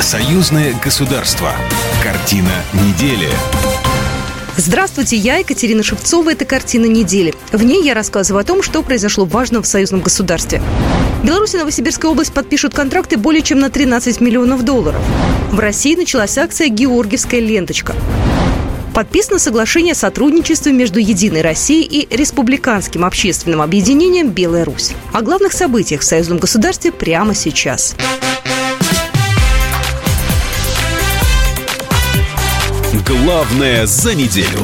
Союзное государство. Картина недели. Здравствуйте, я Екатерина Шевцова. Это «Картина недели». В ней я рассказываю о том, что произошло важно в союзном государстве. Беларусь и Новосибирская область подпишут контракты более чем на 13 миллионов долларов. В России началась акция «Георгиевская ленточка». Подписано соглашение о сотрудничестве между «Единой Россией» и Республиканским общественным объединением «Белая Русь». О главных событиях в союзном государстве прямо сейчас. Главное за неделю.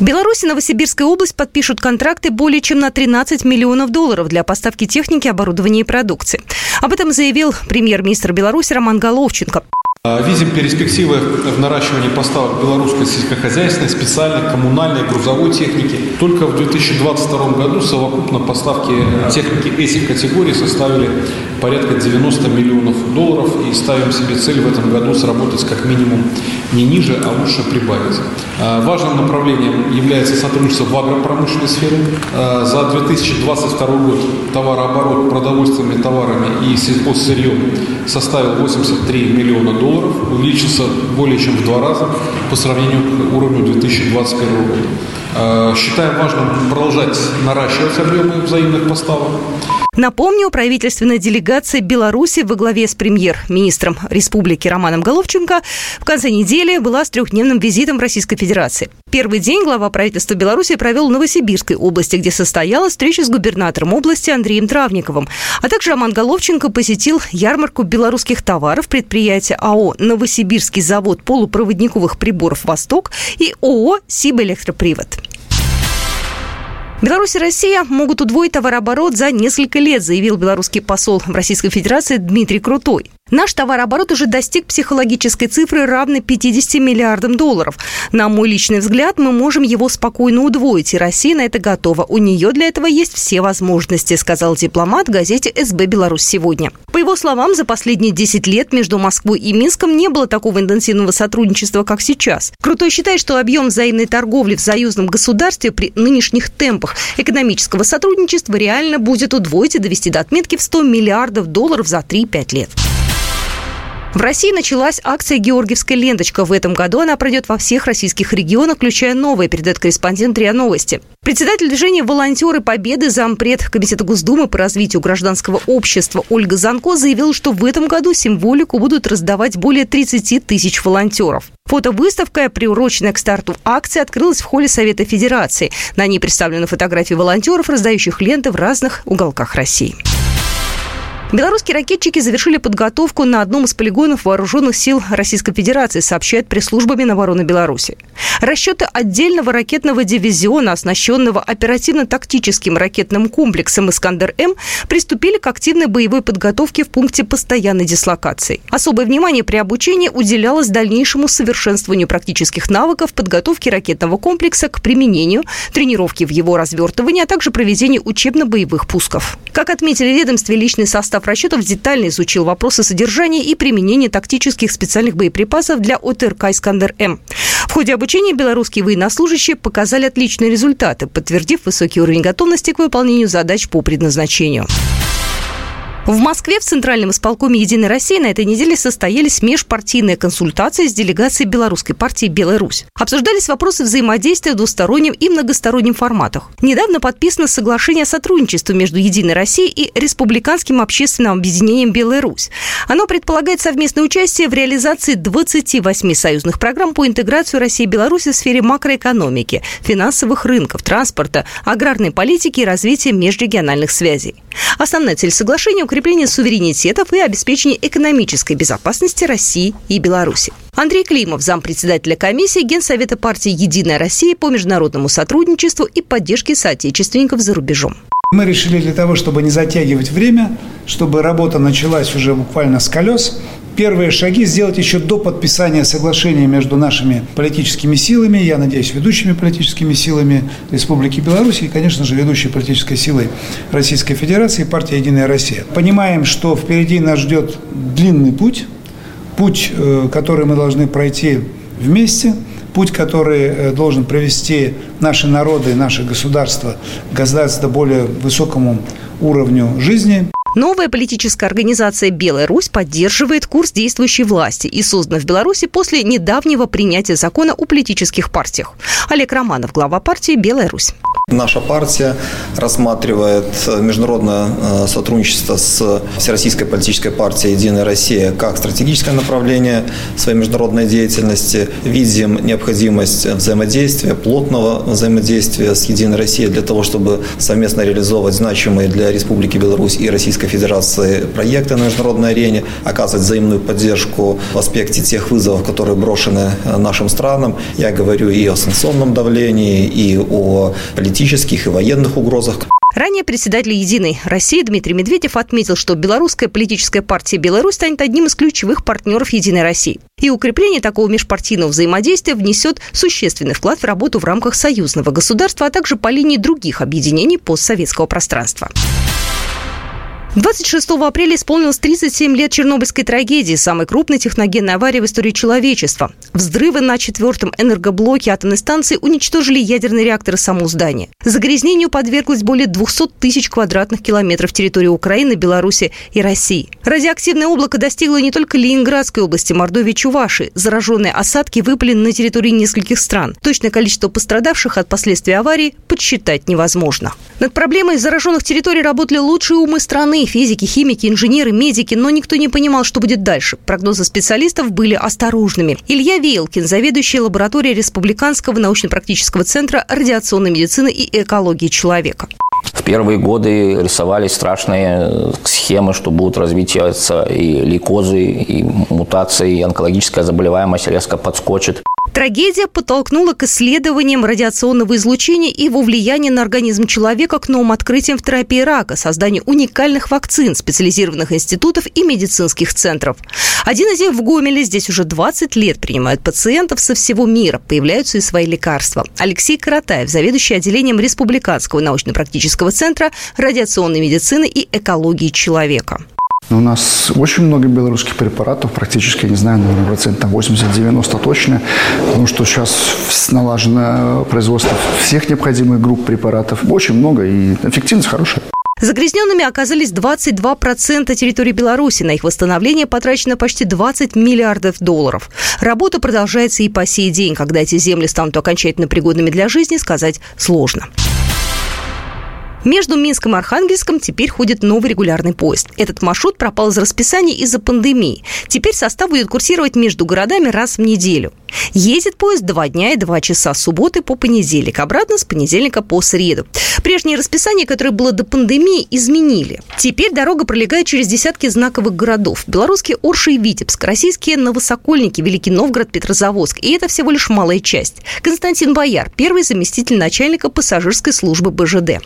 Беларусь и Новосибирская область подпишут контракты более чем на 13 миллионов долларов для поставки техники, оборудования и продукции. Об этом заявил премьер-министр Беларуси Роман Головченко. А, видим перспективы в наращивании поставок белорусской сельскохозяйственной, специальной, коммунальной, грузовой техники. Только в 2022 году совокупно поставки техники этих категорий составили порядка 90 миллионов долларов и ставим себе цель в этом году сработать как минимум не ниже, а лучше прибавить. А, важным направлением является сотрудничество в агропромышленной сфере. А, за 2022 год товарооборот продовольственными товарами и сельхозсырьем составил 83 миллиона долларов увеличился более чем в два раза по сравнению к уровню 2021 года. Э, считаем важным продолжать наращивать объемы взаимных поставок. Напомню, правительственная делегация Беларуси во главе с премьер-министром республики Романом Головченко в конце недели была с трехдневным визитом в Российской Федерации. Первый день глава правительства Беларуси провел в Новосибирской области, где состоялась встреча с губернатором области Андреем Травниковым. А также Роман Головченко посетил ярмарку белорусских товаров предприятия АО «Новосибирский завод полупроводниковых приборов «Восток» и ООО «Сибэлектропривод». Беларусь и Россия могут удвоить товарооборот за несколько лет, заявил белорусский посол в Российской Федерации Дмитрий Крутой. Наш товарооборот уже достиг психологической цифры, равной 50 миллиардам долларов. На мой личный взгляд, мы можем его спокойно удвоить, и Россия на это готова. У нее для этого есть все возможности, сказал дипломат газете «СБ Беларусь сегодня». По его словам, за последние 10 лет между Москвой и Минском не было такого интенсивного сотрудничества, как сейчас. Крутой считает, что объем взаимной торговли в союзном государстве при нынешних темпах экономического сотрудничества реально будет удвоить и довести до отметки в 100 миллиардов долларов за 3-5 лет. В России началась акция «Георгиевская ленточка». В этом году она пройдет во всех российских регионах, включая новые, передает корреспондент РИА Новости. Председатель движения «Волонтеры Победы», зампред Комитета Госдумы по развитию гражданского общества Ольга Занко заявила, что в этом году символику будут раздавать более 30 тысяч волонтеров. Фотовыставка, приуроченная к старту акции, открылась в холле Совета Федерации. На ней представлены фотографии волонтеров, раздающих ленты в разных уголках России. Белорусские ракетчики завершили подготовку на одном из полигонов вооруженных сил Российской Федерации, сообщает пресс-служба Минобороны Беларуси. Расчеты отдельного ракетного дивизиона, оснащенного оперативно-тактическим ракетным комплексом «Искандер-М», приступили к активной боевой подготовке в пункте постоянной дислокации. Особое внимание при обучении уделялось дальнейшему совершенствованию практических навыков подготовки ракетного комплекса к применению, тренировки в его развертывании, а также проведению учебно-боевых пусков. Как отметили ведомстве, личный состав состав расчетов детально изучил вопросы содержания и применения тактических специальных боеприпасов для ОТРК «Искандер-М». В ходе обучения белорусские военнослужащие показали отличные результаты, подтвердив высокий уровень готовности к выполнению задач по предназначению. В Москве в Центральном исполкоме «Единой России» на этой неделе состоялись межпартийные консультации с делегацией белорусской партии «Белая Русь». Обсуждались вопросы взаимодействия в двустороннем и многостороннем форматах. Недавно подписано соглашение о сотрудничестве между «Единой Россией» и Республиканским общественным объединением «Белая Русь». Оно предполагает совместное участие в реализации 28 союзных программ по интеграции России и Беларуси в сфере макроэкономики, финансовых рынков, транспорта, аграрной политики и развития межрегиональных связей. Основная цель соглашения – укрепление суверенитетов и обеспечение экономической безопасности России и Беларуси. Андрей Климов, зампредседателя комиссии Генсовета партии «Единая Россия» по международному сотрудничеству и поддержке соотечественников за рубежом. Мы решили для того, чтобы не затягивать время, чтобы работа началась уже буквально с колес, первые шаги сделать еще до подписания соглашения между нашими политическими силами, я надеюсь, ведущими политическими силами Республики Беларусь и, конечно же, ведущей политической силой Российской Федерации, партия «Единая Россия». Понимаем, что впереди нас ждет длинный путь, путь, э, который мы должны пройти вместе, путь, который э, должен привести наши народы, наше государство к гораздо более высокому уровню жизни. Новая политическая организация «Белая Русь» поддерживает курс действующей власти и создана в Беларуси после недавнего принятия закона о политических партиях. Олег Романов, глава партии «Белая Русь». Наша партия рассматривает международное э, сотрудничество с Всероссийской политической партией «Единая Россия» как стратегическое направление своей международной деятельности. Видим необходимость взаимодействия, плотного взаимодействия с «Единой Россией» для того, чтобы совместно реализовывать значимые для Республики Беларусь и Российской Федерации проекты на международной арене, оказывать взаимную поддержку в аспекте тех вызовов, которые брошены э, нашим странам. Я говорю и о санкционном давлении, и о политических и военных угрозах. Ранее председатель «Единой России» Дмитрий Медведев отметил, что белорусская политическая партия «Беларусь» станет одним из ключевых партнеров «Единой России». И укрепление такого межпартийного взаимодействия внесет существенный вклад в работу в рамках союзного государства, а также по линии других объединений постсоветского пространства. 26 апреля исполнилось 37 лет Чернобыльской трагедии, самой крупной техногенной аварии в истории человечества. Взрывы на четвертом энергоблоке атомной станции уничтожили ядерные реакторы само здания. Загрязнению подверглось более 200 тысяч квадратных километров территории Украины, Беларуси и России. Радиоактивное облако достигло не только Ленинградской области, Мордовии и Чуваши. Зараженные осадки выпали на территории нескольких стран. Точное количество пострадавших от последствий аварии подсчитать невозможно. Над проблемой зараженных территорий работали лучшие умы страны Ученые, физики, химики, инженеры, медики, но никто не понимал, что будет дальше. Прогнозы специалистов были осторожными. Илья Вейлкин, заведующий лабораторией Республиканского научно-практического центра радиационной медицины и экологии человека. В первые годы рисовались страшные схемы, что будут развитываться и лейкозы, и мутации, и онкологическая заболеваемость резко подскочит. Трагедия подтолкнула к исследованиям радиационного излучения и его влияния на организм человека к новым открытиям в терапии рака, созданию уникальных вакцин, специализированных институтов и медицинских центров. Один из них в Гомеле. Здесь уже 20 лет принимают пациентов со всего мира. Появляются и свои лекарства. Алексей Каратаев, заведующий отделением Республиканского научно-практического центра радиационной медицины и экологии человека. У нас очень много белорусских препаратов, практически, я не знаю, наверное, процентов 80-90 точно, потому что сейчас налажено производство всех необходимых групп препаратов. Очень много, и эффективность хорошая. Загрязненными оказались 22% территории Беларуси. На их восстановление потрачено почти 20 миллиардов долларов. Работа продолжается и по сей день. Когда эти земли станут окончательно пригодными для жизни, сказать сложно. Между Минском и Архангельском теперь ходит новый регулярный поезд. Этот маршрут пропал из расписания из-за пандемии. Теперь состав будет курсировать между городами раз в неделю. Ездит поезд два дня и два часа с субботы по понедельник, обратно с понедельника по среду. Прежнее расписание, которое было до пандемии, изменили. Теперь дорога пролегает через десятки знаковых городов. Белорусские Орши и Витебск, российские Новосокольники, Великий Новгород, Петрозаводск. И это всего лишь малая часть. Константин Бояр, первый заместитель начальника пассажирской службы БЖД.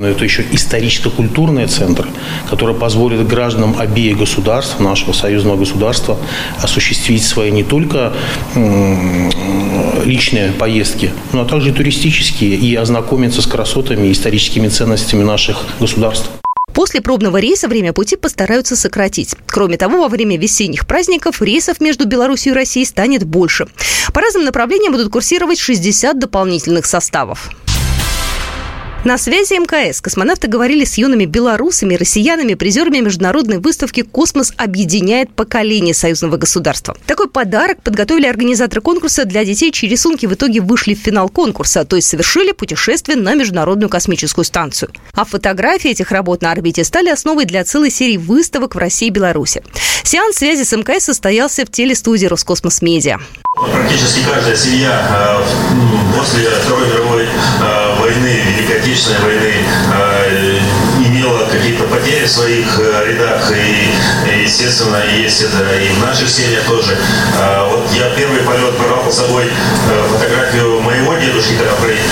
Но это еще историческо-культурный центр, который позволит гражданам обеих государств, нашего союзного государства, осуществить свои не только личные поездки, но также и туристические, и ознакомиться с красотами и историческими ценностями наших государств. После пробного рейса время пути постараются сократить. Кроме того, во время весенних праздников рейсов между Беларусью и Россией станет больше. По разным направлениям будут курсировать 60 дополнительных составов. На связи МКС космонавты говорили с юными белорусами, россиянами, призерами международной выставки «Космос объединяет поколение союзного государства». Такой подарок подготовили организаторы конкурса для детей, чьи рисунки в итоге вышли в финал конкурса, то есть совершили путешествие на Международную космическую станцию. А фотографии этих работ на орбите стали основой для целой серии выставок в России и Беларуси. Сеанс связи с мкс состоялся в телестудии «Роскосмос Медиа». Практически каждая семья э, после Второй мировой э, Отечественной войны, э, имела какие-то потери в своих рядах. И, естественно, есть это и в наших семьях тоже. Вот я первый полет брал с собой фотографию моего дедушки,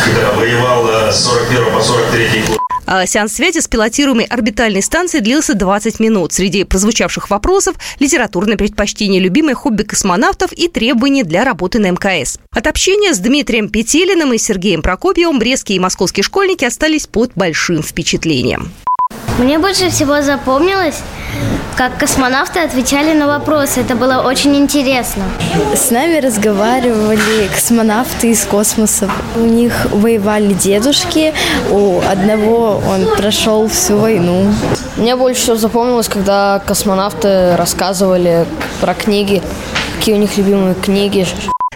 когда воевал с 41 по 43 год. А сеанс связи с пилотируемой орбитальной станцией длился 20 минут. Среди прозвучавших вопросов – литературное предпочтение, любимое хобби космонавтов и требования для работы на МКС. От общения с Дмитрием Петелиным и Сергеем Прокопьевым брестские и московские школьники остались под большим впечатлением. Мне больше всего запомнилось как космонавты отвечали на вопросы. Это было очень интересно. С нами разговаривали космонавты из космоса. У них воевали дедушки, у одного он прошел всю войну. Мне больше всего запомнилось, когда космонавты рассказывали про книги, какие у них любимые книги.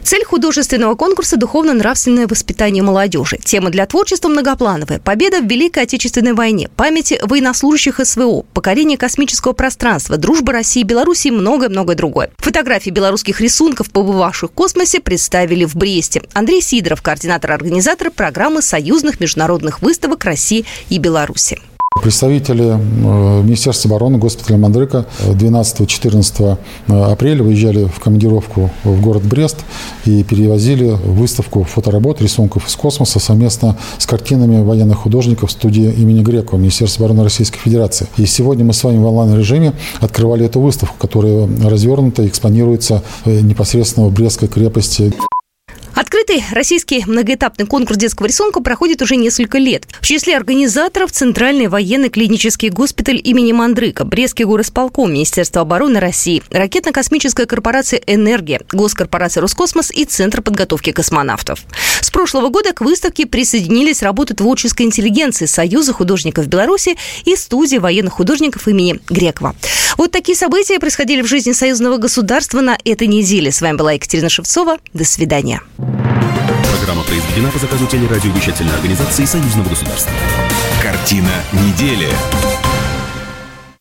Цель художественного конкурса – духовно-нравственное воспитание молодежи. Тема для творчества многоплановая. Победа в Великой Отечественной войне, памяти военнослужащих СВО, покорение космического пространства, дружба России и Беларуси и многое-многое другое. Фотографии белорусских рисунков, побывавших в космосе, представили в Бресте. Андрей Сидоров, координатор-организатор программы союзных международных выставок России и Беларуси. Представители э, Министерства обороны, госпиталя Мандрыка 12-14 э, апреля выезжали в командировку в город Брест и перевозили выставку фоторабот, рисунков из космоса совместно с картинами военных художников студии имени Грекова Министерства обороны Российской Федерации. И сегодня мы с вами в онлайн-режиме открывали эту выставку, которая развернута и экспонируется э, непосредственно в Брестской крепости. Открытый российский многоэтапный конкурс детского рисунка проходит уже несколько лет. В числе организаторов Центральный военный клинический госпиталь имени Мандрыка, Брестский горосполком, Министерство обороны России, ракетно-космическая корпорация «Энергия», госкорпорация «Роскосмос» и Центр подготовки космонавтов. С прошлого года к выставке присоединились работы творческой интеллигенции Союза художников Беларуси и студии военных художников имени Грекова. Вот такие события происходили в жизни союзного государства на этой неделе. С вами была Екатерина Шевцова. До свидания. Произведена по заказу телерадиовещательной организации Союзного государства. Картина недели.